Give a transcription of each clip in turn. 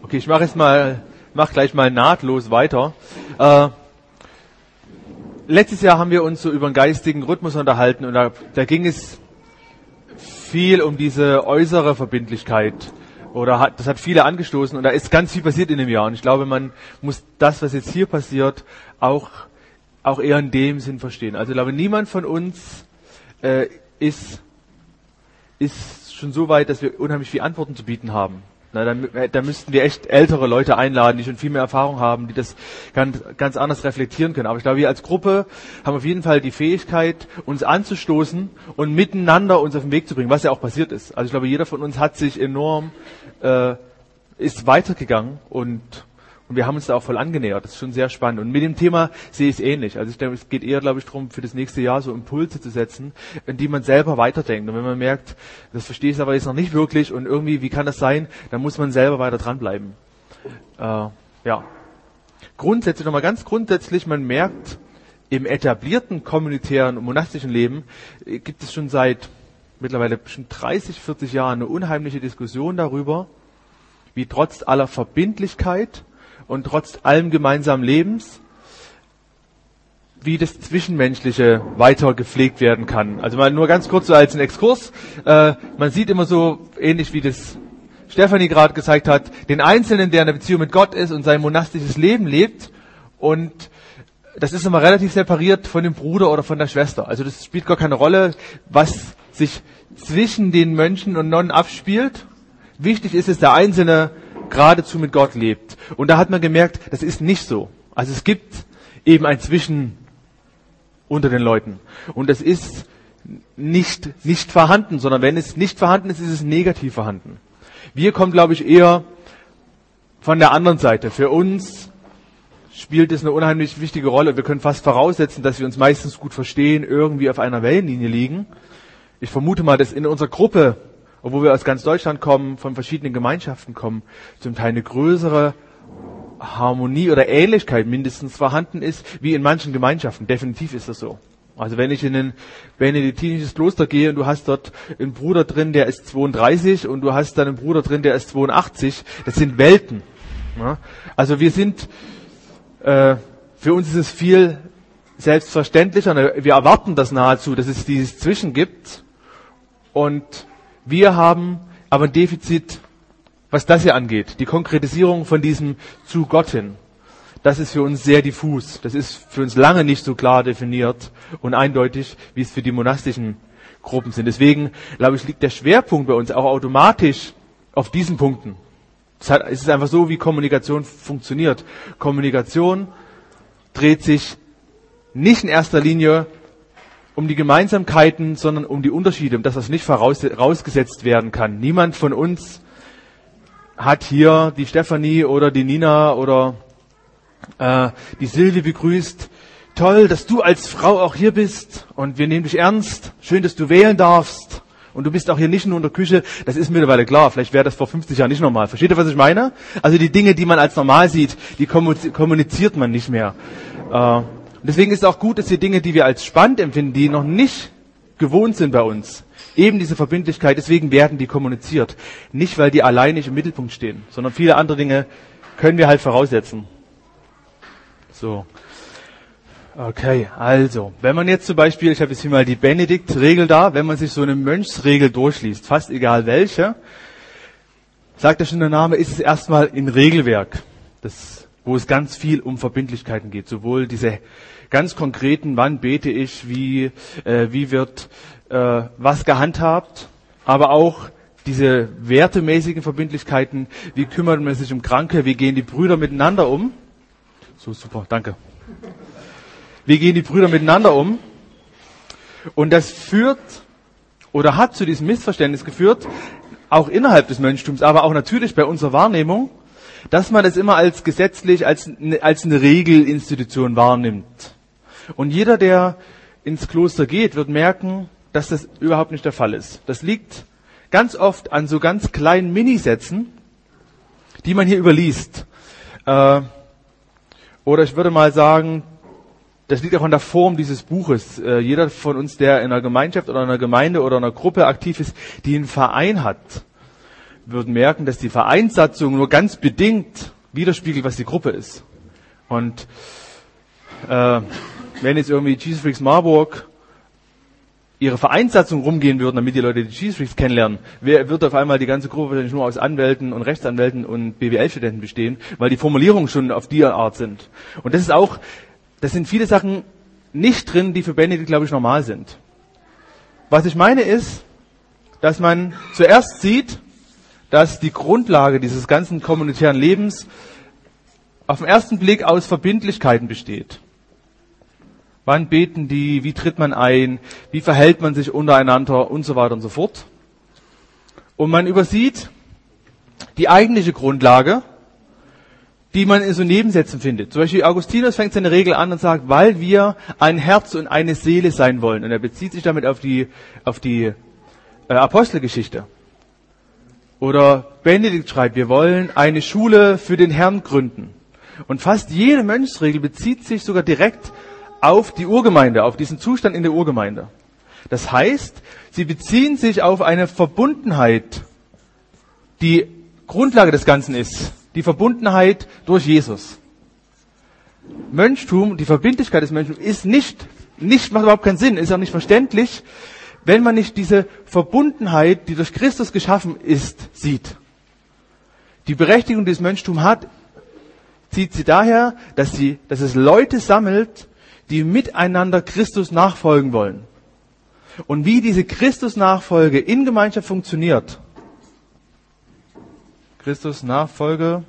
Okay, ich mache jetzt mal, mach gleich mal nahtlos weiter. Äh, letztes Jahr haben wir uns so über den geistigen Rhythmus unterhalten und da, da ging es viel um diese äußere Verbindlichkeit oder hat, das hat viele angestoßen und da ist ganz viel passiert in dem Jahr und ich glaube, man muss das, was jetzt hier passiert, auch auch eher in dem Sinn verstehen. Also ich glaube, niemand von uns äh, ist ist schon so weit, dass wir unheimlich viele Antworten zu bieten haben. Na, dann, äh, da müssten wir echt ältere Leute einladen, die schon viel mehr Erfahrung haben, die das ganz, ganz anders reflektieren können. Aber ich glaube, wir als Gruppe haben auf jeden Fall die Fähigkeit, uns anzustoßen und miteinander uns auf den Weg zu bringen, was ja auch passiert ist. Also ich glaube, jeder von uns hat sich enorm, äh, ist weitergegangen und und wir haben uns da auch voll angenähert. Das ist schon sehr spannend. Und mit dem Thema sehe ich es ähnlich. Also ich denke, es geht eher, glaube ich, darum, für das nächste Jahr so Impulse zu setzen, in die man selber weiterdenkt. Und wenn man merkt, das verstehe ich aber jetzt noch nicht wirklich und irgendwie, wie kann das sein, dann muss man selber weiter dranbleiben. Äh, ja. Grundsätzlich, nochmal ganz grundsätzlich, man merkt, im etablierten kommunitären und monastischen Leben äh, gibt es schon seit mittlerweile bestimmt 30, 40 Jahren eine unheimliche Diskussion darüber, wie trotz aller Verbindlichkeit und trotz allem gemeinsamen Lebens, wie das Zwischenmenschliche weiter gepflegt werden kann. Also mal nur ganz kurz so als ein Exkurs. Äh, man sieht immer so ähnlich wie das Stefanie gerade gezeigt hat, den Einzelnen, der in der Beziehung mit Gott ist und sein monastisches Leben lebt und das ist immer relativ separiert von dem Bruder oder von der Schwester. Also das spielt gar keine Rolle, was sich zwischen den Mönchen und Nonnen abspielt. Wichtig ist es, der Einzelne geradezu mit Gott lebt. Und da hat man gemerkt, das ist nicht so. Also es gibt eben ein Zwischen unter den Leuten. Und es ist nicht, nicht vorhanden, sondern wenn es nicht vorhanden ist, ist es negativ vorhanden. Wir kommen, glaube ich, eher von der anderen Seite. Für uns spielt es eine unheimlich wichtige Rolle. Wir können fast voraussetzen, dass wir uns meistens gut verstehen, irgendwie auf einer Wellenlinie liegen. Ich vermute mal, dass in unserer Gruppe obwohl wir aus ganz Deutschland kommen, von verschiedenen Gemeinschaften kommen, zum Teil eine größere Harmonie oder Ähnlichkeit mindestens vorhanden ist, wie in manchen Gemeinschaften. Definitiv ist das so. Also wenn ich in ein benediktinisches Kloster gehe und du hast dort einen Bruder drin, der ist 32 und du hast dann einen Bruder drin, der ist 82, das sind Welten. Ja? Also wir sind, äh, für uns ist es viel selbstverständlicher, wir erwarten das nahezu, dass es dieses Zwischen gibt und wir haben aber ein Defizit, was das hier angeht. Die Konkretisierung von diesem zu Gott hin. Das ist für uns sehr diffus. Das ist für uns lange nicht so klar definiert und eindeutig, wie es für die monastischen Gruppen sind. Deswegen, glaube ich, liegt der Schwerpunkt bei uns auch automatisch auf diesen Punkten. Es ist einfach so, wie Kommunikation funktioniert. Kommunikation dreht sich nicht in erster Linie um die Gemeinsamkeiten, sondern um die Unterschiede, um das, was nicht vorausgesetzt werden kann. Niemand von uns hat hier die Stefanie oder die Nina oder äh, die Silvi begrüßt. Toll, dass du als Frau auch hier bist und wir nehmen dich ernst. Schön, dass du wählen darfst. Und du bist auch hier nicht nur in der Küche, das ist mittlerweile klar, vielleicht wäre das vor 50 Jahren nicht normal. Versteht ihr, was ich meine? Also die Dinge, die man als normal sieht, die kommuniziert man nicht mehr. Äh, und deswegen ist es auch gut, dass die Dinge, die wir als spannend empfinden, die noch nicht gewohnt sind bei uns, eben diese Verbindlichkeit, deswegen werden die kommuniziert. Nicht, weil die allein nicht im Mittelpunkt stehen, sondern viele andere Dinge können wir halt voraussetzen. So. Okay, also, wenn man jetzt zum Beispiel, ich habe jetzt hier mal die Benedikt-Regel da, wenn man sich so eine Mönchsregel durchliest, fast egal welche, sagt ja schon der Name, ist es erstmal in Regelwerk. Das wo es ganz viel um Verbindlichkeiten geht. Sowohl diese ganz konkreten, wann bete ich, wie, äh, wie wird äh, was gehandhabt, aber auch diese wertemäßigen Verbindlichkeiten, wie kümmert man sich um Kranke, wie gehen die Brüder miteinander um. So super, danke. Wie gehen die Brüder miteinander um? Und das führt oder hat zu diesem Missverständnis geführt, auch innerhalb des Mönchtums, aber auch natürlich bei unserer Wahrnehmung, dass man es immer als gesetzlich, als, als eine Regelinstitution wahrnimmt. Und jeder, der ins Kloster geht, wird merken, dass das überhaupt nicht der Fall ist. Das liegt ganz oft an so ganz kleinen Minisätzen, die man hier überliest. Äh, oder ich würde mal sagen, das liegt auch an der Form dieses Buches. Äh, jeder von uns, der in einer Gemeinschaft oder einer Gemeinde oder einer Gruppe aktiv ist, die einen Verein hat, würden merken, dass die Vereinssatzung nur ganz bedingt widerspiegelt, was die Gruppe ist. Und äh, wenn jetzt irgendwie Jesus Freaks Marburg ihre Vereinssatzung rumgehen würden, damit die Leute die Cheese Freaks kennenlernen, wer wird auf einmal die ganze Gruppe wahrscheinlich nur aus Anwälten und Rechtsanwälten und BWL-Studenten bestehen, weil die Formulierungen schon auf die Art sind. Und das ist auch, das sind viele Sachen nicht drin, die für Benedikt, glaube ich, normal sind. Was ich meine ist, dass man zuerst sieht, dass die Grundlage dieses ganzen kommunitären Lebens auf den ersten Blick aus Verbindlichkeiten besteht. Wann beten die? Wie tritt man ein? Wie verhält man sich untereinander? Und so weiter und so fort. Und man übersieht die eigentliche Grundlage, die man in so Nebensätzen findet. Zum Beispiel Augustinus fängt seine Regel an und sagt, weil wir ein Herz und eine Seele sein wollen. Und er bezieht sich damit auf die, auf die äh, Apostelgeschichte. Oder Benedikt schreibt, wir wollen eine Schule für den Herrn gründen. Und fast jede Mönchsregel bezieht sich sogar direkt auf die Urgemeinde, auf diesen Zustand in der Urgemeinde. Das heißt, sie beziehen sich auf eine Verbundenheit, die Grundlage des Ganzen ist. Die Verbundenheit durch Jesus. Mönchtum, die Verbindlichkeit des Mönchtums ist nicht, nicht, macht überhaupt keinen Sinn, ist auch nicht verständlich, wenn man nicht diese Verbundenheit, die durch Christus geschaffen ist, sieht. Die Berechtigung, die das Mönchtum hat, zieht sie daher, dass sie, dass es Leute sammelt, die miteinander Christus nachfolgen wollen. Und wie diese Christus-Nachfolge in Gemeinschaft funktioniert. Christus-Nachfolge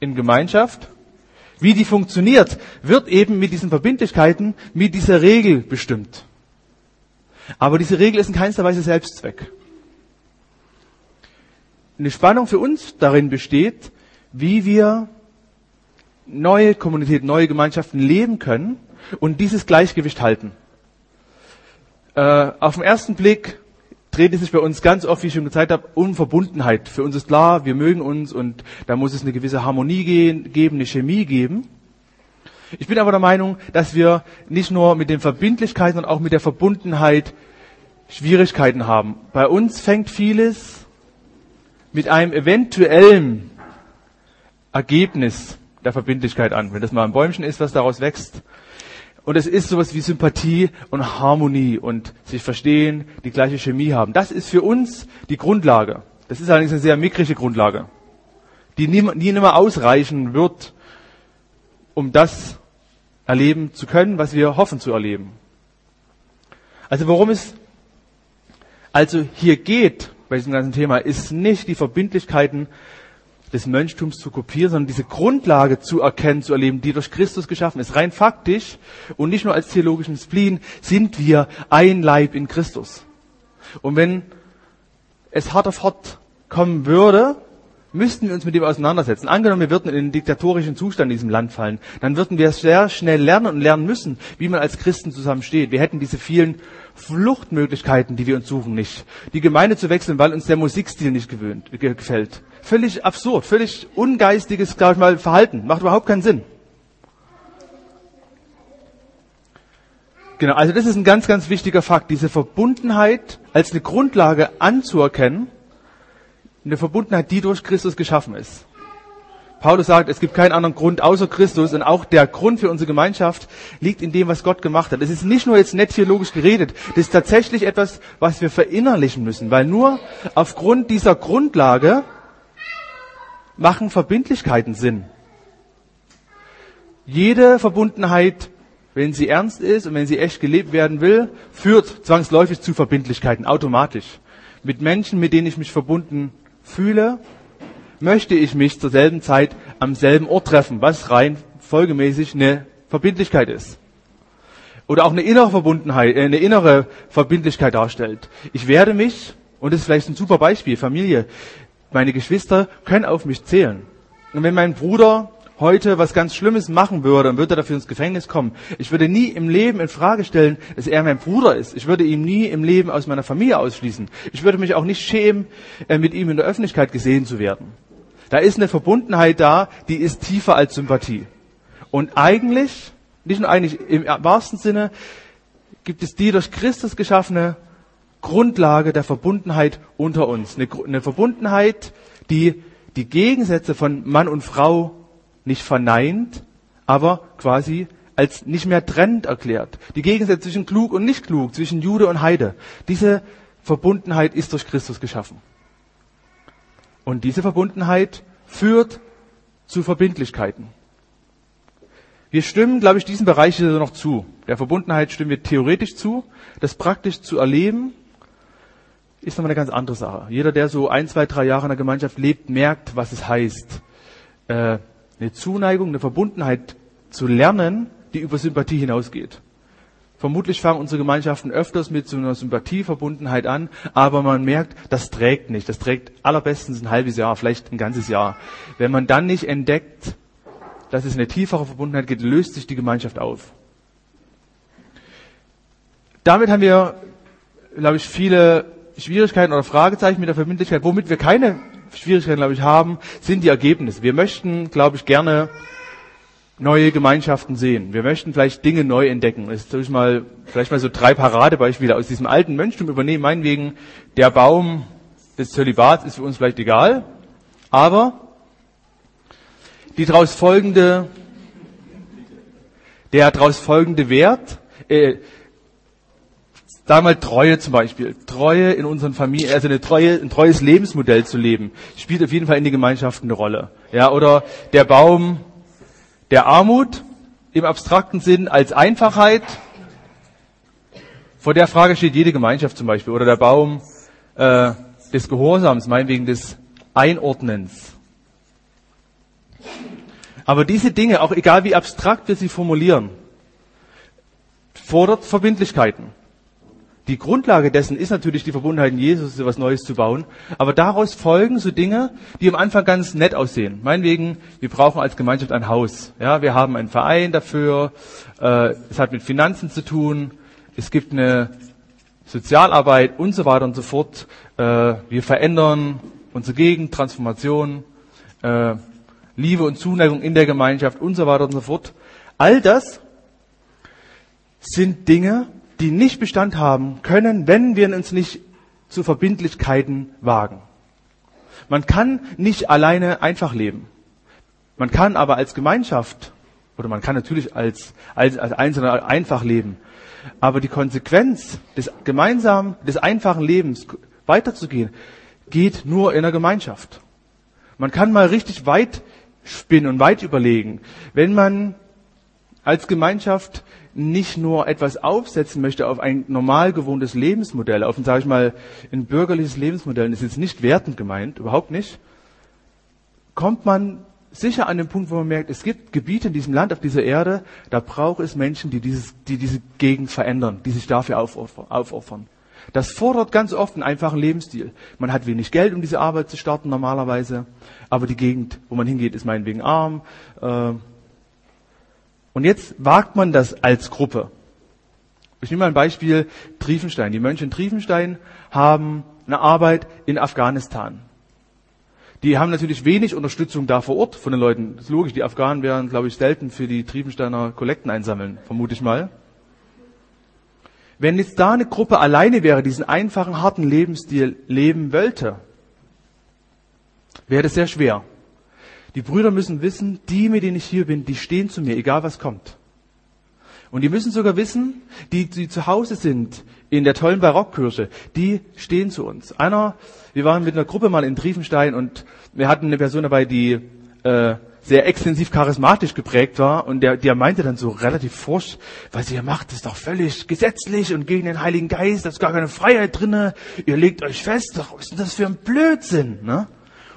in Gemeinschaft. Wie die funktioniert, wird eben mit diesen Verbindlichkeiten, mit dieser Regel bestimmt. Aber diese Regel ist in keinster Weise Selbstzweck. Eine Spannung für uns darin besteht, wie wir neue Kommunität, neue Gemeinschaften leben können und dieses Gleichgewicht halten. Äh, auf den ersten Blick dreht es sich bei uns ganz oft, wie ich schon gezeigt habe, um Verbundenheit. Für uns ist klar, wir mögen uns und da muss es eine gewisse Harmonie gehen, geben, eine Chemie geben. Ich bin aber der Meinung, dass wir nicht nur mit den Verbindlichkeiten, sondern auch mit der Verbundenheit Schwierigkeiten haben. Bei uns fängt vieles mit einem eventuellen Ergebnis der Verbindlichkeit an. Wenn das mal ein Bäumchen ist, was daraus wächst. Und es ist sowas wie Sympathie und Harmonie und sich verstehen, die gleiche Chemie haben. Das ist für uns die Grundlage. Das ist allerdings eine sehr mickrige Grundlage, die nie, nie mehr ausreichen wird, um das erleben zu können, was wir hoffen zu erleben. Also worum es also hier geht bei diesem ganzen Thema, ist nicht die Verbindlichkeiten des Mönchtums zu kopieren, sondern diese Grundlage zu erkennen, zu erleben, die durch Christus geschaffen ist. Rein faktisch und nicht nur als theologischen Spleen sind wir ein Leib in Christus. Und wenn es hart auf hart kommen würde, müssten wir uns mit dem auseinandersetzen. Angenommen, wir würden in einen diktatorischen Zustand in diesem Land fallen, dann würden wir sehr schnell lernen und lernen müssen, wie man als Christen zusammensteht. Wir hätten diese vielen Fluchtmöglichkeiten, die wir uns suchen, nicht. Die Gemeinde zu wechseln, weil uns der Musikstil nicht gewöhnt, gefällt. Völlig absurd, völlig ungeistiges, sag ich mal, Verhalten. Macht überhaupt keinen Sinn. Genau, also das ist ein ganz, ganz wichtiger Fakt, diese Verbundenheit als eine Grundlage anzuerkennen, eine Verbundenheit, die durch Christus geschaffen ist. Paulus sagt, es gibt keinen anderen Grund außer Christus und auch der Grund für unsere Gemeinschaft liegt in dem, was Gott gemacht hat. Es ist nicht nur jetzt nett theologisch geredet, das ist tatsächlich etwas, was wir verinnerlichen müssen, weil nur aufgrund dieser Grundlage machen Verbindlichkeiten Sinn. Jede Verbundenheit, wenn sie ernst ist und wenn sie echt gelebt werden will, führt zwangsläufig zu Verbindlichkeiten, automatisch. Mit Menschen, mit denen ich mich verbunden fühle, möchte ich mich zur selben Zeit am selben Ort treffen, was rein folgemäßig eine Verbindlichkeit ist. Oder auch eine innere Verbundenheit, äh, eine innere Verbindlichkeit darstellt. Ich werde mich, und das ist vielleicht ein super Beispiel, Familie, meine Geschwister können auf mich zählen. Und wenn mein Bruder heute was ganz Schlimmes machen würde und würde dafür ins Gefängnis kommen, ich würde nie im Leben in Frage stellen, dass er mein Bruder ist. Ich würde ihn nie im Leben aus meiner Familie ausschließen. Ich würde mich auch nicht schämen, äh, mit ihm in der Öffentlichkeit gesehen zu werden. Da ist eine Verbundenheit da, die ist tiefer als Sympathie. Und eigentlich, nicht nur eigentlich im wahrsten Sinne, gibt es die durch Christus geschaffene Grundlage der Verbundenheit unter uns. Eine, eine Verbundenheit, die die Gegensätze von Mann und Frau nicht verneint, aber quasi als nicht mehr trennend erklärt. Die Gegensätze zwischen klug und nicht klug, zwischen Jude und Heide. Diese Verbundenheit ist durch Christus geschaffen. Und diese Verbundenheit führt zu Verbindlichkeiten. Wir stimmen, glaube ich, diesen Bereich hier noch zu. Der Verbundenheit stimmen wir theoretisch zu. Das praktisch zu erleben, ist nochmal eine ganz andere Sache. Jeder, der so ein, zwei, drei Jahre in der Gemeinschaft lebt, merkt, was es heißt, äh, eine Zuneigung, eine Verbundenheit zu lernen, die über Sympathie hinausgeht. Vermutlich fangen unsere Gemeinschaften öfters mit so einer Sympathieverbundenheit an, aber man merkt, das trägt nicht. Das trägt allerbestens ein halbes Jahr, vielleicht ein ganzes Jahr. Wenn man dann nicht entdeckt, dass es eine tiefere Verbundenheit gibt, löst sich die Gemeinschaft auf. Damit haben wir, glaube ich, viele Schwierigkeiten oder Fragezeichen mit der Verbindlichkeit. Womit wir keine Schwierigkeiten, glaube ich, haben, sind die Ergebnisse. Wir möchten, glaube ich, gerne neue Gemeinschaften sehen. Wir möchten vielleicht Dinge neu entdecken. Jetzt soll ich mal, vielleicht mal so drei Paradebeispiele aus diesem alten Mönchtum übernehmen. Meinetwegen, der Baum des Zölibats ist für uns vielleicht egal, aber die daraus folgende, der daraus folgende Wert, äh, Sagen wir Treue zum Beispiel. Treue in unseren Familien, also eine Treue, ein treues Lebensmodell zu leben, spielt auf jeden Fall in die Gemeinschaften eine Rolle. Ja, oder der Baum der Armut im abstrakten Sinn als Einfachheit. Vor der Frage steht jede Gemeinschaft zum Beispiel. Oder der Baum äh, des Gehorsams, meinetwegen des Einordnens. Aber diese Dinge, auch egal wie abstrakt wir sie formulieren, fordert Verbindlichkeiten. Die Grundlage dessen ist natürlich die Verbundenheit in Jesus, so was Neues zu bauen. Aber daraus folgen so Dinge, die am Anfang ganz nett aussehen. Meinetwegen, wir brauchen als Gemeinschaft ein Haus. Ja, wir haben einen Verein dafür. Äh, es hat mit Finanzen zu tun. Es gibt eine Sozialarbeit und so weiter und so fort. Äh, wir verändern unsere Gegend, Transformation, äh, Liebe und Zuneigung in der Gemeinschaft und so weiter und so fort. All das sind Dinge, die nicht Bestand haben können, wenn wir uns nicht zu Verbindlichkeiten wagen. Man kann nicht alleine einfach leben. Man kann aber als Gemeinschaft, oder man kann natürlich als, als, als Einzelner einfach leben. Aber die Konsequenz des gemeinsamen, des einfachen Lebens weiterzugehen, geht nur in der Gemeinschaft. Man kann mal richtig weit spinnen und weit überlegen. Wenn man als Gemeinschaft nicht nur etwas aufsetzen möchte auf ein normal gewohntes Lebensmodell, auf ein, sage ich mal, ein bürgerliches Lebensmodell, das ist jetzt nicht wertend gemeint, überhaupt nicht, kommt man sicher an den Punkt, wo man merkt, es gibt Gebiete in diesem Land, auf dieser Erde, da braucht es Menschen, die, dieses, die diese Gegend verändern, die sich dafür aufopfern. Das fordert ganz oft einen einfachen Lebensstil. Man hat wenig Geld, um diese Arbeit zu starten normalerweise, aber die Gegend, wo man hingeht, ist meinetwegen arm. Äh, und jetzt wagt man das als Gruppe. Ich nehme mal ein Beispiel Triefenstein. Die Mönche in Triefenstein haben eine Arbeit in Afghanistan. Die haben natürlich wenig Unterstützung da vor Ort von den Leuten. Das ist logisch, die Afghanen wären, glaube ich, selten für die Triefensteiner Kollekten einsammeln, vermute ich mal. Wenn jetzt da eine Gruppe alleine wäre, diesen einfachen, harten Lebensstil leben wollte, wäre das sehr schwer. Die Brüder müssen wissen, die, mit denen ich hier bin, die stehen zu mir, egal was kommt. Und die müssen sogar wissen, die, die zu Hause sind in der tollen Barockkirche, die stehen zu uns. Einer, wir waren mit einer Gruppe mal in Triefenstein und wir hatten eine Person dabei, die äh, sehr extensiv charismatisch geprägt war und der, der meinte dann so relativ forsch, was ihr macht, ist doch völlig gesetzlich und gegen den Heiligen Geist, da ist gar keine Freiheit drinne, ihr legt euch fest, was ist denn das für ein Blödsinn, ne?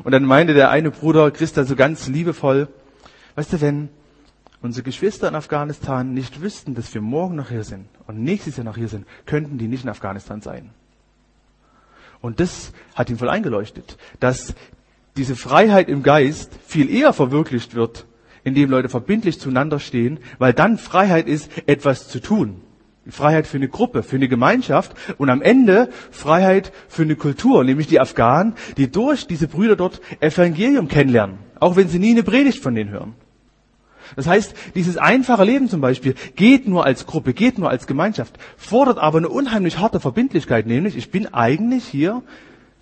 Und dann meinte der eine Bruder Christa so ganz liebevoll, weißt du, wenn unsere Geschwister in Afghanistan nicht wüssten, dass wir morgen noch hier sind und nächstes Jahr noch hier sind, könnten die nicht in Afghanistan sein. Und das hat ihn voll eingeleuchtet, dass diese Freiheit im Geist viel eher verwirklicht wird, indem Leute verbindlich zueinander stehen, weil dann Freiheit ist, etwas zu tun. Freiheit für eine Gruppe, für eine Gemeinschaft und am Ende Freiheit für eine Kultur, nämlich die Afghanen, die durch diese Brüder dort Evangelium kennenlernen, auch wenn sie nie eine Predigt von denen hören. Das heißt, dieses einfache Leben zum Beispiel geht nur als Gruppe, geht nur als Gemeinschaft, fordert aber eine unheimlich harte Verbindlichkeit, nämlich ich bin eigentlich hier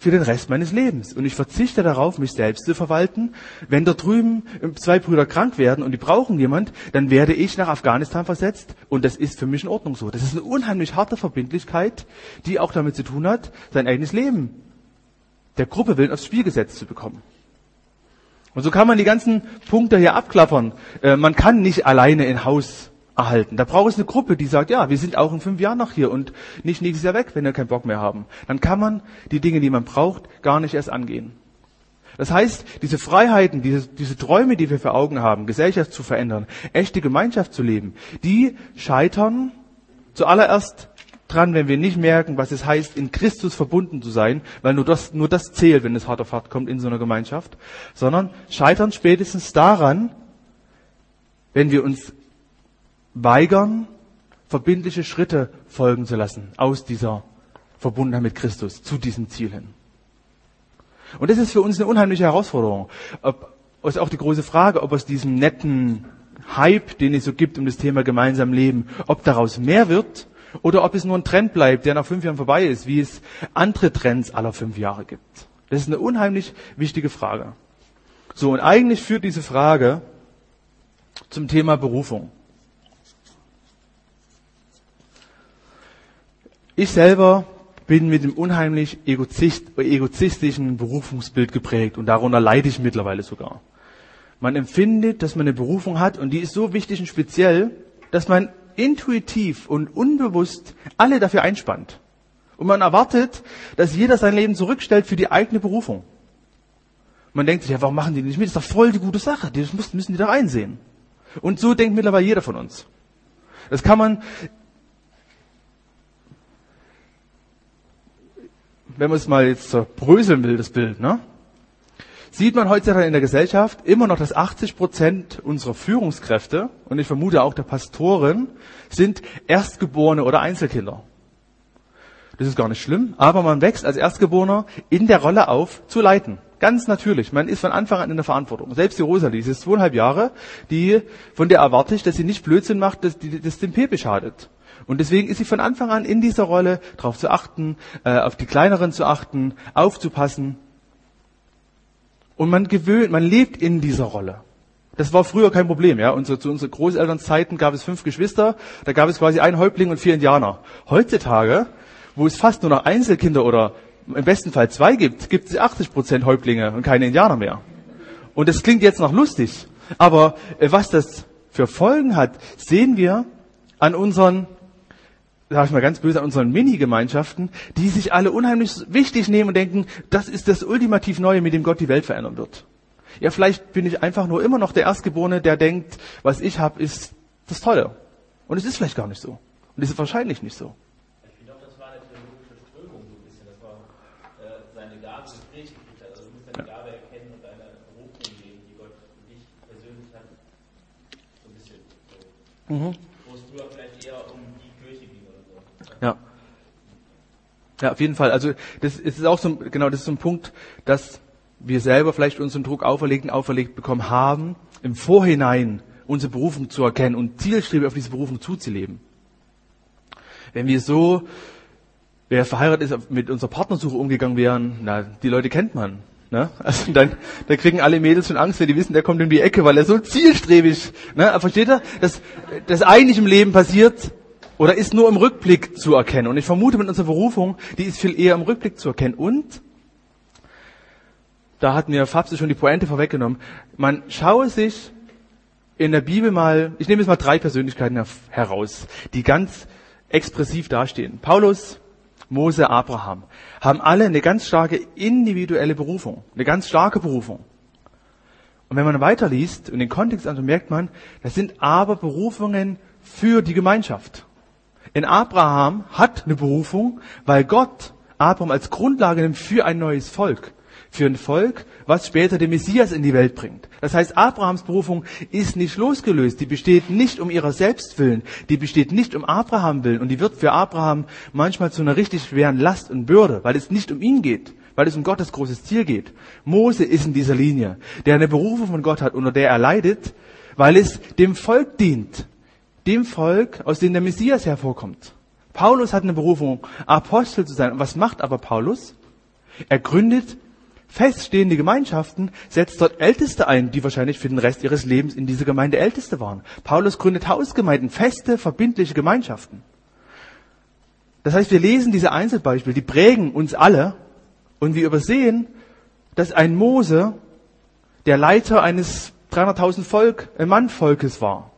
für den Rest meines Lebens. Und ich verzichte darauf, mich selbst zu verwalten. Wenn da drüben zwei Brüder krank werden und die brauchen jemand, dann werde ich nach Afghanistan versetzt. Und das ist für mich in Ordnung so. Das ist eine unheimlich harte Verbindlichkeit, die auch damit zu tun hat, sein eigenes Leben der Gruppe willen aufs Spiel gesetzt zu bekommen. Und so kann man die ganzen Punkte hier abklappern. Äh, man kann nicht alleine ein Haus erhalten. Da braucht es eine Gruppe, die sagt, ja, wir sind auch in fünf Jahren noch hier und nicht nächstes Jahr weg, wenn wir keinen Bock mehr haben. Dann kann man die Dinge, die man braucht, gar nicht erst angehen. Das heißt, diese Freiheiten, diese, diese Träume, die wir für Augen haben, Gesellschaft zu verändern, echte Gemeinschaft zu leben, die scheitern zuallererst dran, wenn wir nicht merken, was es heißt, in Christus verbunden zu sein, weil nur das, nur das zählt, wenn es hart auf hart kommt in so einer Gemeinschaft, sondern scheitern spätestens daran, wenn wir uns weigern, verbindliche Schritte folgen zu lassen aus dieser Verbundenheit mit Christus zu diesem Ziel hin. Und das ist für uns eine unheimliche Herausforderung. Ob, ist auch die große Frage, ob aus diesem netten Hype, den es so gibt um das Thema gemeinsam Leben, ob daraus mehr wird oder ob es nur ein Trend bleibt, der nach fünf Jahren vorbei ist, wie es andere Trends aller fünf Jahre gibt. Das ist eine unheimlich wichtige Frage. So, und eigentlich führt diese Frage zum Thema Berufung. Ich selber bin mit dem unheimlich egoistischen Berufungsbild geprägt und darunter leide ich mittlerweile sogar. Man empfindet, dass man eine Berufung hat und die ist so wichtig und speziell, dass man intuitiv und unbewusst alle dafür einspannt. Und man erwartet, dass jeder sein Leben zurückstellt für die eigene Berufung. Man denkt sich, ja, warum machen die nicht mit? Das ist doch voll die gute Sache. Das müssen die doch einsehen. Und so denkt mittlerweile jeder von uns. Das kann man wenn man es mal jetzt zerbröseln will, das Bild, ne? sieht man heutzutage in der Gesellschaft immer noch, dass 80 Prozent unserer Führungskräfte und ich vermute auch der Pastoren sind Erstgeborene oder Einzelkinder. Das ist gar nicht schlimm, aber man wächst als Erstgeborener in der Rolle auf, zu leiten. Ganz natürlich. Man ist von Anfang an in der Verantwortung. Selbst die Rosalie, sie ist zweieinhalb Jahre, die, von der erwarte ich, dass sie nicht Blödsinn macht, dass, die, dass dem Pepe schadet. Und deswegen ist sie von Anfang an in dieser Rolle, darauf zu achten, äh, auf die Kleineren zu achten, aufzupassen. Und man gewöhnt, man lebt in dieser Rolle. Das war früher kein Problem, ja. Unsere, zu unseren Großelternzeiten gab es fünf Geschwister, da gab es quasi einen Häuptling und vier Indianer. Heutzutage, wo es fast nur noch Einzelkinder oder im besten Fall zwei gibt, gibt es 80 Prozent Häuptlinge und keine Indianer mehr. Und das klingt jetzt noch lustig, aber äh, was das für Folgen hat, sehen wir an unseren sag ich mal ganz böse, an unseren Mini-Gemeinschaften, die sich alle unheimlich wichtig nehmen und denken, das ist das ultimativ Neue, mit dem Gott die Welt verändern wird. Ja, vielleicht bin ich einfach nur immer noch der Erstgeborene, der denkt, was ich habe, ist das Tolle. Und es ist vielleicht gar nicht so. Und es ist wahrscheinlich nicht so. Ich finde auch, das war eine theologische Strömung so ein bisschen, dass man äh, seine Gabe. Also du musst deine Gabe erkennen und deine Berufung sehen, die Gott für dich persönlich hat. So ein bisschen so. Mhm. Wo es früher vielleicht eher um ja. Ja, auf jeden Fall. Also das ist auch so, genau, das ist so ein Punkt, dass wir selber vielleicht unseren Druck auferlegt und auferlegt bekommen haben, im Vorhinein unsere Berufung zu erkennen und zielstrebig auf diese Berufung zuzuleben. Wenn wir so, wer verheiratet ist, mit unserer Partnersuche umgegangen wären, na, die Leute kennt man. Ne? Also dann, dann kriegen alle Mädels schon Angst, wenn die wissen, der kommt in die Ecke, weil er so zielstrebig, ne? Versteht ihr? Das, das eigentlich im Leben passiert, oder ist nur im Rückblick zu erkennen. Und ich vermute mit unserer Berufung, die ist viel eher im Rückblick zu erkennen. Und da hat mir Fabse schon die Pointe vorweggenommen. Man schaue sich in der Bibel mal, ich nehme jetzt mal drei Persönlichkeiten heraus, die ganz expressiv dastehen. Paulus, Mose, Abraham haben alle eine ganz starke individuelle Berufung, eine ganz starke Berufung. Und wenn man weiterliest und den Kontext anschaut, merkt man, das sind aber Berufungen für die Gemeinschaft. In Abraham hat eine Berufung, weil Gott Abraham als Grundlage nimmt für ein neues Volk. Für ein Volk, was später den Messias in die Welt bringt. Das heißt, Abrahams Berufung ist nicht losgelöst. Die besteht nicht um ihrer selbst willen. Die besteht nicht um Abraham willen. Und die wird für Abraham manchmal zu einer richtig schweren Last und Bürde, weil es nicht um ihn geht. Weil es um Gottes großes Ziel geht. Mose ist in dieser Linie, der eine Berufung von Gott hat, unter der er leidet, weil es dem Volk dient. Dem Volk, aus dem der Messias hervorkommt. Paulus hat eine Berufung, Apostel zu sein. Und was macht aber Paulus? Er gründet feststehende Gemeinschaften, setzt dort Älteste ein, die wahrscheinlich für den Rest ihres Lebens in dieser Gemeinde Älteste waren. Paulus gründet Hausgemeinden, feste, verbindliche Gemeinschaften. Das heißt, wir lesen diese Einzelbeispiele, die prägen uns alle und wir übersehen, dass ein Mose der Leiter eines 300.000 Volk, Mannvolkes war.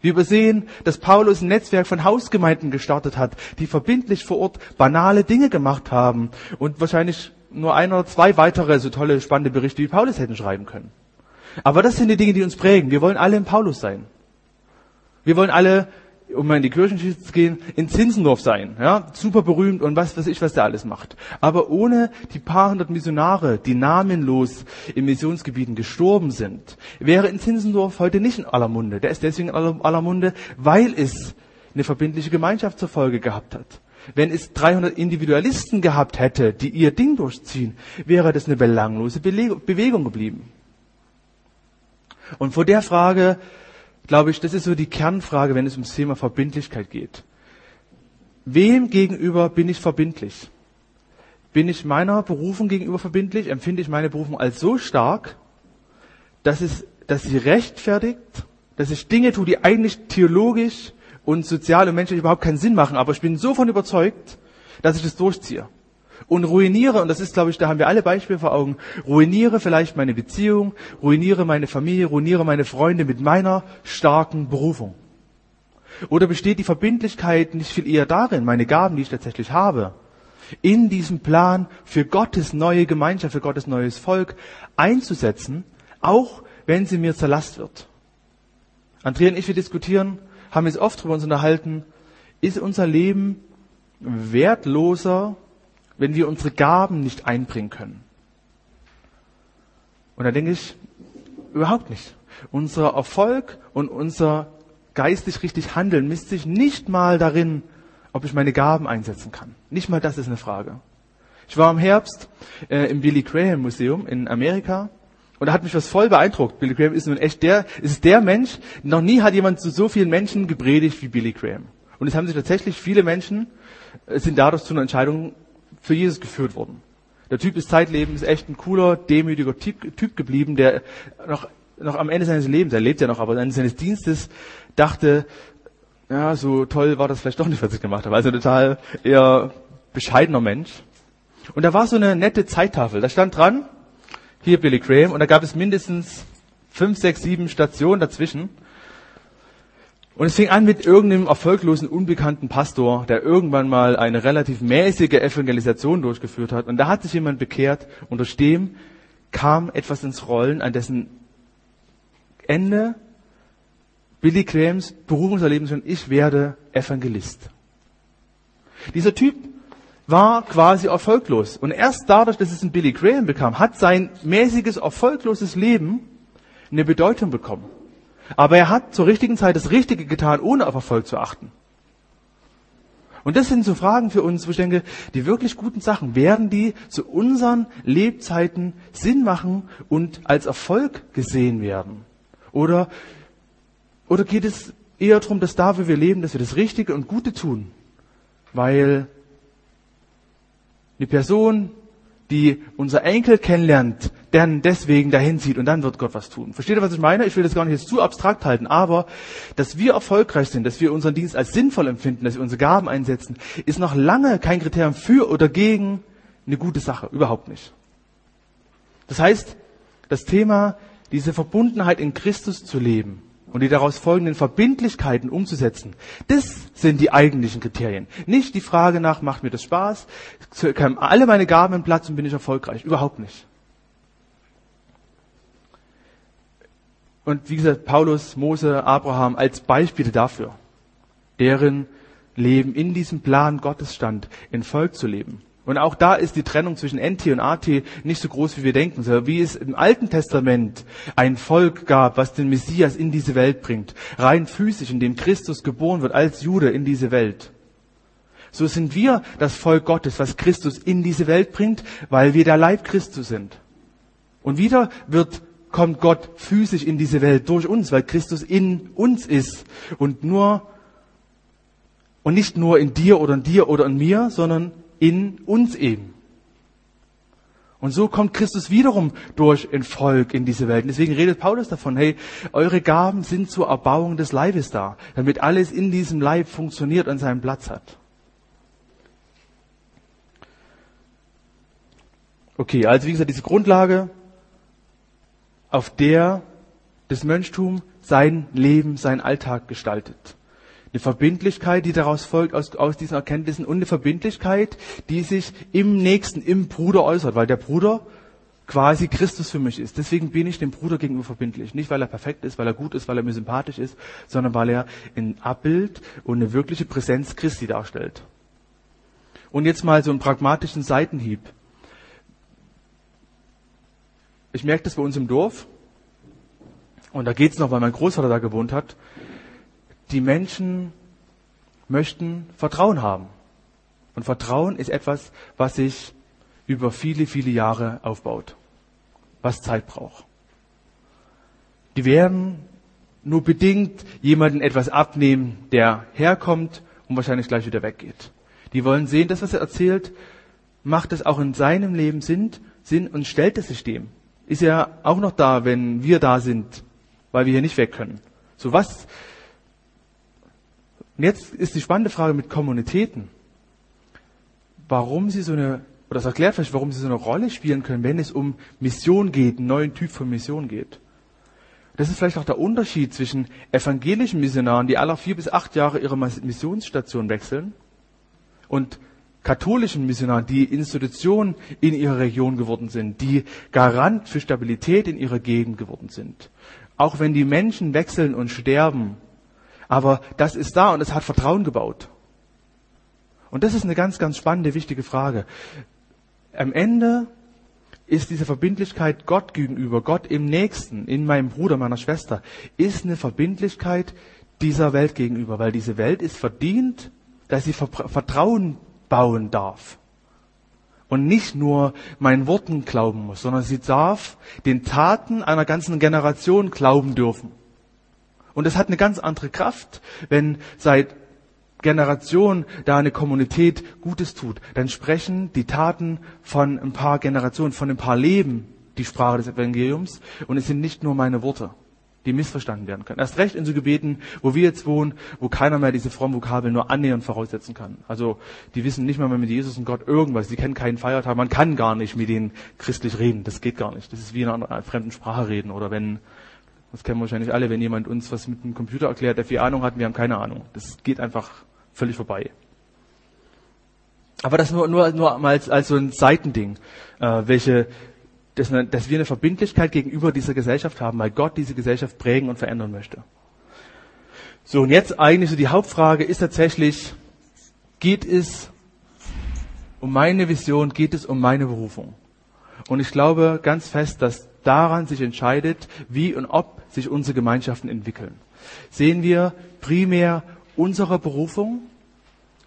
Wir übersehen, dass Paulus ein Netzwerk von Hausgemeinden gestartet hat, die verbindlich vor Ort banale Dinge gemacht haben und wahrscheinlich nur ein oder zwei weitere so tolle, spannende Berichte wie Paulus hätten schreiben können. Aber das sind die Dinge, die uns prägen. Wir wollen alle in Paulus sein. Wir wollen alle um mal in die Kirchengeschichte zu gehen, in Zinsendorf sein, ja, super berühmt und was weiß ich, was der alles macht. Aber ohne die paar hundert Missionare, die namenlos in Missionsgebieten gestorben sind, wäre in Zinsendorf heute nicht in aller Munde. Der ist deswegen in aller Munde, weil es eine verbindliche Gemeinschaft zur Folge gehabt hat. Wenn es 300 Individualisten gehabt hätte, die ihr Ding durchziehen, wäre das eine belanglose Bewegung geblieben. Und vor der Frage glaube ich, das ist so die Kernfrage, wenn es ums Thema Verbindlichkeit geht. Wem gegenüber bin ich verbindlich? Bin ich meiner Berufung gegenüber verbindlich? Empfinde ich meine Berufung als so stark, dass, es, dass sie rechtfertigt, dass ich Dinge tue, die eigentlich theologisch und sozial und menschlich überhaupt keinen Sinn machen, aber ich bin so von überzeugt, dass ich das durchziehe und ruiniere, und das ist, glaube ich, da haben wir alle Beispiele vor Augen, ruiniere vielleicht meine Beziehung, ruiniere meine Familie, ruiniere meine Freunde mit meiner starken Berufung. Oder besteht die Verbindlichkeit nicht viel eher darin, meine Gaben, die ich tatsächlich habe, in diesem Plan für Gottes neue Gemeinschaft, für Gottes neues Volk einzusetzen, auch wenn sie mir zur Last wird. Andrea und ich, wir diskutieren, haben jetzt oft darüber uns unterhalten, ist unser Leben wertloser wenn wir unsere Gaben nicht einbringen können. Und da denke ich, überhaupt nicht. Unser Erfolg und unser geistig richtig Handeln misst sich nicht mal darin, ob ich meine Gaben einsetzen kann. Nicht mal das ist eine Frage. Ich war im Herbst äh, im Billy Graham Museum in Amerika und da hat mich was voll beeindruckt. Billy Graham ist nun echt der, ist der Mensch, noch nie hat jemand zu so vielen Menschen gepredigt wie Billy Graham. Und es haben sich tatsächlich viele Menschen, äh, sind dadurch zu einer Entscheidung für Jesus geführt worden. Der Typ ist zeitlebens echt ein cooler, demütiger Typ, typ geblieben, der noch, noch am Ende seines Lebens, er lebt ja noch, aber am Ende seines Dienstes dachte, ja, so toll war das vielleicht doch nicht, was ich gemacht habe. Also total eher bescheidener Mensch. Und da war so eine nette Zeittafel. Da stand dran, hier Billy Graham, und da gab es mindestens fünf, sechs, sieben Stationen dazwischen. Und es fing an mit irgendeinem erfolglosen, unbekannten Pastor, der irgendwann mal eine relativ mäßige Evangelisation durchgeführt hat. Und da hat sich jemand bekehrt und durch dem kam etwas ins Rollen, an dessen Ende Billy Grahams Berufungserlebnis schon, ich werde Evangelist. Dieser Typ war quasi erfolglos. Und erst dadurch, dass es ein Billy Graham bekam, hat sein mäßiges, erfolgloses Leben eine Bedeutung bekommen. Aber er hat zur richtigen Zeit das Richtige getan, ohne auf Erfolg zu achten. Und das sind so Fragen für uns, wo ich denke, die wirklich guten Sachen, werden die zu unseren Lebzeiten Sinn machen und als Erfolg gesehen werden? Oder, oder geht es eher darum, dass da, wo wir leben, dass wir das Richtige und Gute tun? Weil eine Person, die unser Enkel kennenlernt, dann deswegen dahin zieht und dann wird Gott was tun. Versteht ihr, was ich meine? Ich will das gar nicht jetzt zu abstrakt halten, aber dass wir erfolgreich sind, dass wir unseren Dienst als sinnvoll empfinden, dass wir unsere Gaben einsetzen, ist noch lange kein Kriterium für oder gegen eine gute Sache. Überhaupt nicht. Das heißt, das Thema, diese Verbundenheit in Christus zu leben, und die daraus folgenden Verbindlichkeiten umzusetzen. Das sind die eigentlichen Kriterien. Nicht die Frage nach, macht mir das Spaß, haben alle meine Gaben im Platz und bin ich erfolgreich. Überhaupt nicht. Und wie gesagt, Paulus, Mose, Abraham als Beispiele dafür, deren Leben in diesem Plan Gottes stand, in Volk zu leben. Und auch da ist die Trennung zwischen NT und AT nicht so groß, wie wir denken. So wie es im Alten Testament ein Volk gab, was den Messias in diese Welt bringt, rein physisch, in dem Christus geboren wird als Jude in diese Welt. So sind wir das Volk Gottes, was Christus in diese Welt bringt, weil wir der Leib Christus sind. Und wieder wird kommt Gott physisch in diese Welt durch uns, weil Christus in uns ist und nur und nicht nur in dir oder in dir oder in mir, sondern in uns eben. Und so kommt Christus wiederum durch ein Volk in diese Welt. Und deswegen redet Paulus davon, hey, eure Gaben sind zur Erbauung des Leibes da, damit alles in diesem Leib funktioniert und seinen Platz hat. Okay, also wie gesagt, diese Grundlage, auf der das Mönchtum sein Leben, seinen Alltag gestaltet. Eine Verbindlichkeit, die daraus folgt aus, aus diesen Erkenntnissen und eine Verbindlichkeit, die sich im Nächsten, im Bruder äußert, weil der Bruder quasi Christus für mich ist. Deswegen bin ich dem Bruder gegenüber verbindlich. Nicht, weil er perfekt ist, weil er gut ist, weil er mir sympathisch ist, sondern weil er ein Abbild und eine wirkliche Präsenz Christi darstellt. Und jetzt mal so einen pragmatischen Seitenhieb. Ich merke das bei uns im Dorf. Und da geht's noch, weil mein Großvater da gewohnt hat die Menschen möchten Vertrauen haben. Und Vertrauen ist etwas, was sich über viele, viele Jahre aufbaut, was Zeit braucht. Die werden nur bedingt jemanden etwas abnehmen, der herkommt und wahrscheinlich gleich wieder weggeht. Die wollen sehen, dass was er erzählt, macht es auch in seinem Leben Sinn, Sinn und stellt es sich dem. Ist er auch noch da, wenn wir da sind, weil wir hier nicht weg können. So was und jetzt ist die spannende Frage mit Kommunitäten. Warum sie so eine, oder das erklärt vielleicht, warum sie so eine Rolle spielen können, wenn es um Mission geht, einen neuen Typ von Mission geht. Das ist vielleicht auch der Unterschied zwischen evangelischen Missionaren, die alle vier bis acht Jahre ihre Missionsstation wechseln, und katholischen Missionaren, die Institutionen in ihrer Region geworden sind, die Garant für Stabilität in ihrer Gegend geworden sind. Auch wenn die Menschen wechseln und sterben, aber das ist da und es hat Vertrauen gebaut. Und das ist eine ganz, ganz spannende, wichtige Frage. Am Ende ist diese Verbindlichkeit Gott gegenüber, Gott im Nächsten, in meinem Bruder, meiner Schwester, ist eine Verbindlichkeit dieser Welt gegenüber, weil diese Welt ist verdient, dass sie Vertrauen bauen darf. Und nicht nur meinen Worten glauben muss, sondern sie darf den Taten einer ganzen Generation glauben dürfen. Und es hat eine ganz andere Kraft, wenn seit Generationen da eine Kommunität Gutes tut. Dann sprechen die Taten von ein paar Generationen, von ein paar Leben die Sprache des Evangeliums. Und es sind nicht nur meine Worte, die missverstanden werden können. Erst recht in so Gebeten, wo wir jetzt wohnen, wo keiner mehr diese frommen Vokabeln nur annähernd voraussetzen kann. Also die wissen nicht mehr, mehr mit Jesus und Gott irgendwas. Sie kennen keinen Feiertag. Man kann gar nicht mit denen christlich reden. Das geht gar nicht. Das ist wie in einer fremden Sprache reden oder wenn das kennen wahrscheinlich alle, wenn jemand uns was mit dem Computer erklärt, der viel Ahnung hat, wir haben keine Ahnung. Das geht einfach völlig vorbei. Aber das nur, nur, nur mal als, als so ein Seitending, äh, welche, dass, dass wir eine Verbindlichkeit gegenüber dieser Gesellschaft haben, weil Gott diese Gesellschaft prägen und verändern möchte. So, und jetzt eigentlich so die Hauptfrage ist tatsächlich, geht es um meine Vision, geht es um meine Berufung? Und ich glaube ganz fest, dass daran sich entscheidet, wie und ob sich unsere Gemeinschaften entwickeln. Sehen wir primär unsere Berufung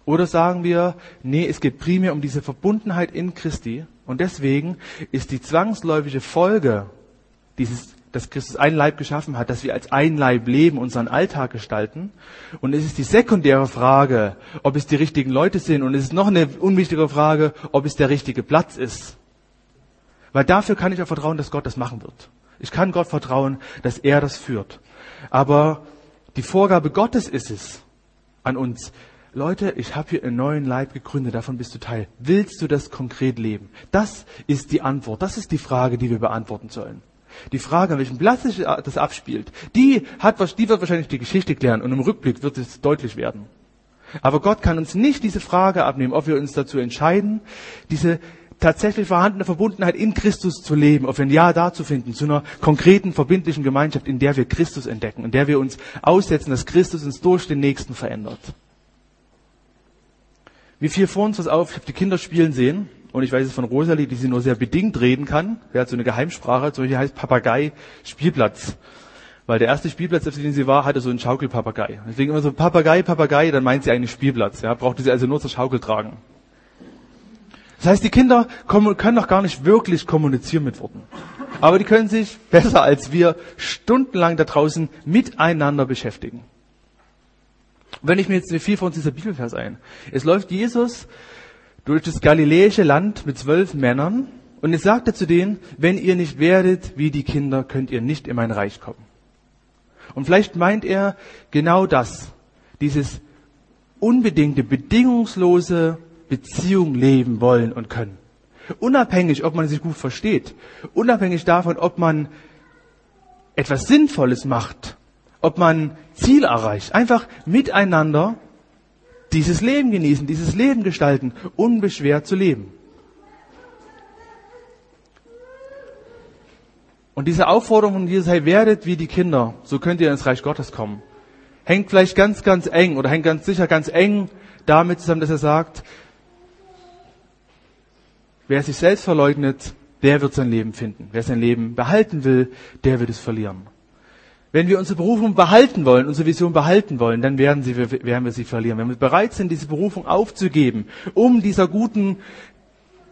oder sagen wir, nee, es geht primär um diese Verbundenheit in Christi und deswegen ist die zwangsläufige Folge dieses dass Christus ein Leib geschaffen hat, dass wir als ein Leib leben, unseren Alltag gestalten. Und es ist die sekundäre Frage, ob es die richtigen Leute sind. Und es ist noch eine unwichtige Frage, ob es der richtige Platz ist. Weil dafür kann ich auch vertrauen, dass Gott das machen wird. Ich kann Gott vertrauen, dass er das führt. Aber die Vorgabe Gottes ist es an uns. Leute, ich habe hier einen neuen Leib gegründet, davon bist du Teil. Willst du das konkret leben? Das ist die Antwort, das ist die Frage, die wir beantworten sollen. Die Frage, an welchem Platz sich das abspielt, die, hat, die wird wahrscheinlich die Geschichte klären und im Rückblick wird es deutlich werden. Aber Gott kann uns nicht diese Frage abnehmen, ob wir uns dazu entscheiden, diese tatsächlich vorhandene Verbundenheit in Christus zu leben, auf ein Ja da zu finden, zu einer konkreten, verbindlichen Gemeinschaft, in der wir Christus entdecken, in der wir uns aussetzen, dass Christus uns durch den Nächsten verändert. Wie viel vor uns was auf, ich habe die Kinder spielen sehen und ich weiß es von Rosalie, die sie nur sehr bedingt reden kann. Wer hat so eine Geheimsprache, so hier heißt Papagei Spielplatz. Weil der erste Spielplatz, auf dem sie war, hatte so einen Schaukelpapagei. Deswegen immer so Papagei, Papagei, dann meint sie eigentlich Spielplatz. Ja, brauchte sie also nur zur Schaukel tragen. Das heißt, die Kinder können doch gar nicht wirklich kommunizieren mit Worten. Aber die können sich besser als wir stundenlang da draußen miteinander beschäftigen. Wenn ich mir jetzt viel von uns dieser Bibelvers ein. Es läuft Jesus durch das galiläische Land mit zwölf Männern und es sagte zu denen, wenn ihr nicht werdet wie die Kinder, könnt ihr nicht in mein Reich kommen. Und vielleicht meint er genau das, dieses unbedingte, bedingungslose Beziehung leben wollen und können. Unabhängig, ob man sich gut versteht, unabhängig davon, ob man etwas Sinnvolles macht, ob man Ziel erreicht, einfach miteinander dieses Leben genießen, dieses Leben gestalten, unbeschwert zu leben. Und diese Aufforderung von Jesus, hey, werdet wie die Kinder, so könnt ihr ins Reich Gottes kommen, hängt vielleicht ganz, ganz eng oder hängt ganz sicher ganz eng damit zusammen, dass er sagt, wer sich selbst verleugnet, der wird sein Leben finden. Wer sein Leben behalten will, der wird es verlieren. Wenn wir unsere Berufung behalten wollen, unsere Vision behalten wollen, dann werden, sie, werden wir sie verlieren. Wenn wir bereit sind, diese Berufung aufzugeben, um dieser guten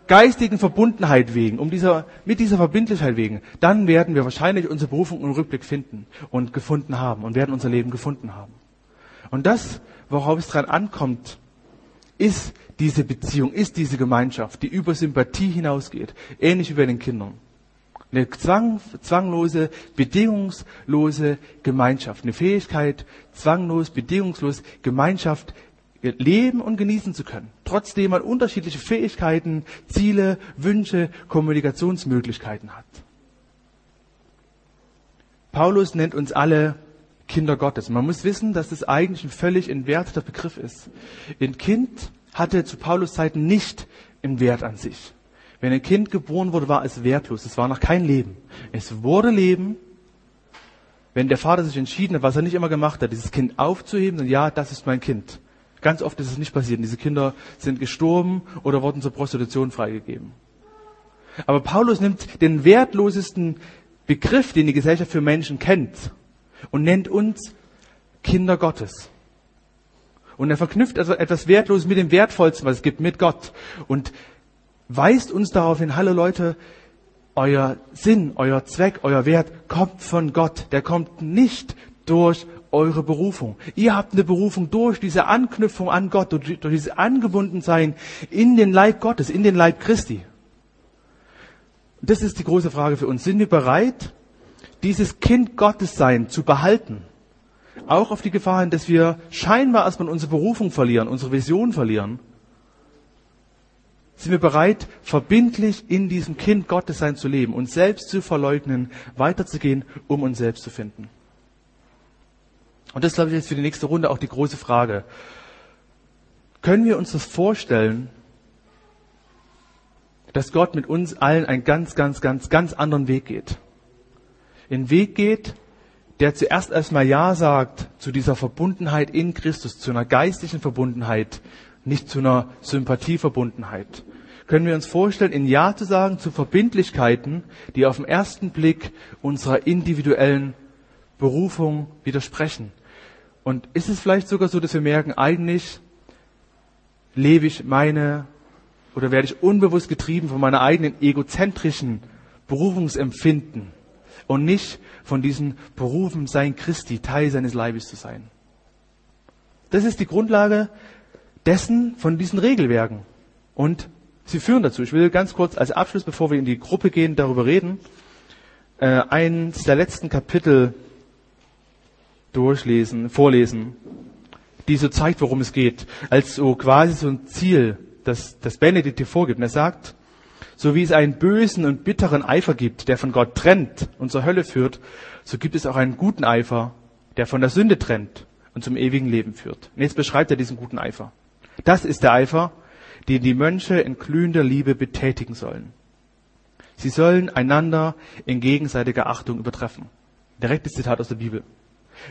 geistigen Verbundenheit wegen, um dieser, mit dieser Verbindlichkeit wegen, dann werden wir wahrscheinlich unsere Berufung im Rückblick finden und gefunden haben und werden unser Leben gefunden haben. Und das, worauf es dran ankommt, ist diese Beziehung, ist diese Gemeinschaft, die über Sympathie hinausgeht, ähnlich wie bei den Kindern. Eine zwang, zwanglose, bedingungslose Gemeinschaft, eine Fähigkeit, zwanglos, bedingungslos Gemeinschaft leben und genießen zu können. Trotzdem man unterschiedliche Fähigkeiten, Ziele, Wünsche, Kommunikationsmöglichkeiten hat. Paulus nennt uns alle Kinder Gottes. Man muss wissen, dass das eigentlich ein völlig entwerteter Begriff ist. Ein Kind hatte zu Paulus Zeiten nicht einen Wert an sich. Wenn ein Kind geboren wurde, war es wertlos. Es war noch kein Leben. Es wurde Leben, wenn der Vater sich entschieden hat, was er nicht immer gemacht hat, dieses Kind aufzuheben und ja, das ist mein Kind. Ganz oft ist es nicht passiert. Diese Kinder sind gestorben oder wurden zur Prostitution freigegeben. Aber Paulus nimmt den wertlosesten Begriff, den die Gesellschaft für Menschen kennt, und nennt uns Kinder Gottes. Und er verknüpft also etwas Wertloses mit dem Wertvollsten, was es gibt, mit Gott. Und weist uns darauf hin, hallo Leute, euer Sinn, euer Zweck, euer Wert kommt von Gott. Der kommt nicht durch eure Berufung. Ihr habt eine Berufung durch diese Anknüpfung an Gott, durch, durch dieses Angebundensein in den Leib Gottes, in den Leib Christi. Das ist die große Frage für uns. Sind wir bereit, dieses Kind Gottes sein zu behalten? Auch auf die Gefahr hin, dass wir scheinbar erstmal unsere Berufung verlieren, unsere Vision verlieren. Sind wir bereit, verbindlich in diesem Kind Gottes sein zu leben, uns selbst zu verleugnen, weiterzugehen, um uns selbst zu finden? Und das, glaube ich, ist für die nächste Runde auch die große Frage. Können wir uns das vorstellen, dass Gott mit uns allen einen ganz, ganz, ganz, ganz anderen Weg geht? Einen Weg geht, der zuerst erstmal Ja sagt zu dieser Verbundenheit in Christus, zu einer geistlichen Verbundenheit, nicht zu einer Sympathieverbundenheit. Können wir uns vorstellen, in Ja zu sagen zu Verbindlichkeiten, die auf den ersten Blick unserer individuellen Berufung widersprechen? Und ist es vielleicht sogar so, dass wir merken, eigentlich lebe ich meine oder werde ich unbewusst getrieben von meiner eigenen egozentrischen Berufungsempfinden und nicht von diesem Berufen sein Christi, Teil seines Leibes zu sein. Das ist die Grundlage dessen, von diesen Regelwerken. Und sie führen dazu. Ich will ganz kurz als Abschluss, bevor wir in die Gruppe gehen, darüber reden, äh, eins der letzten Kapitel durchlesen, vorlesen, die so zeigt, worum es geht, als so quasi so ein Ziel, das, das Benedikt hier vorgibt. Und er sagt, so wie es einen bösen und bitteren Eifer gibt, der von Gott trennt und zur Hölle führt, so gibt es auch einen guten Eifer, der von der Sünde trennt und zum ewigen Leben führt. Und jetzt beschreibt er diesen guten Eifer. Das ist der Eifer, den die Mönche in glühender Liebe betätigen sollen. Sie sollen einander in gegenseitiger Achtung übertreffen. Direktes Zitat aus der Bibel.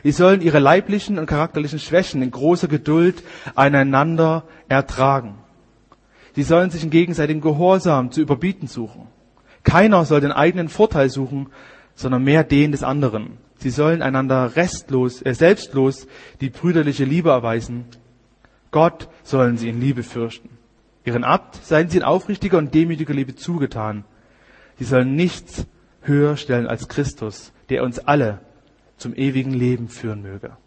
Sie sollen ihre leiblichen und charakterlichen Schwächen in großer Geduld einander ertragen. Sie sollen sich in gegenseitigem Gehorsam zu überbieten suchen. Keiner soll den eigenen Vorteil suchen, sondern mehr den des anderen. Sie sollen einander restlos, äh, selbstlos die brüderliche Liebe erweisen. Gott sollen sie in Liebe fürchten. Ihren Abt seien sie in aufrichtiger und demütiger Liebe zugetan. Sie sollen nichts höher stellen als Christus, der uns alle zum ewigen Leben führen möge.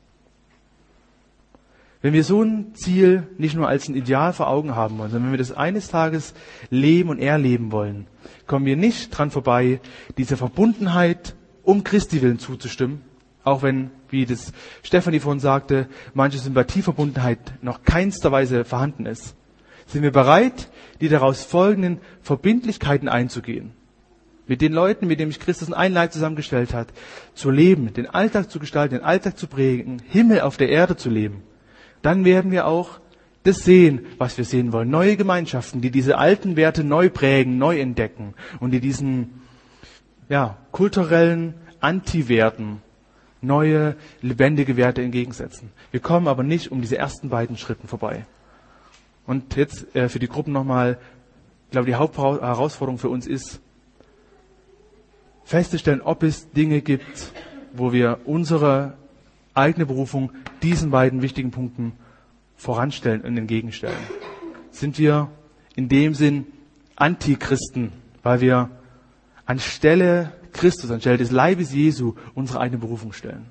Wenn wir so ein Ziel nicht nur als ein Ideal vor Augen haben wollen, sondern wenn wir das eines Tages leben und erleben wollen, kommen wir nicht dran vorbei, dieser Verbundenheit um Christi willen zuzustimmen, auch wenn, wie das Stefanie vorhin sagte, manche Sympathieverbundenheit noch keinster Weise vorhanden ist. Sind wir bereit, die daraus folgenden Verbindlichkeiten einzugehen? Mit den Leuten, mit denen sich Christus in ein Leib zusammengestellt hat, zu leben, den Alltag zu gestalten, den Alltag zu prägen, Himmel auf der Erde zu leben dann werden wir auch das sehen, was wir sehen wollen. Neue Gemeinschaften, die diese alten Werte neu prägen, neu entdecken und die diesen ja, kulturellen Anti-Werten neue, lebendige Werte entgegensetzen. Wir kommen aber nicht um diese ersten beiden Schritten vorbei. Und jetzt äh, für die Gruppen nochmal, ich glaube, die Hauptherausforderung für uns ist, festzustellen, ob es Dinge gibt, wo wir unsere eigene Berufung diesen beiden wichtigen Punkten voranstellen und entgegenstellen. Sind wir in dem Sinn Antichristen, weil wir anstelle Christus, anstelle des Leibes Jesu unsere eigene Berufung stellen.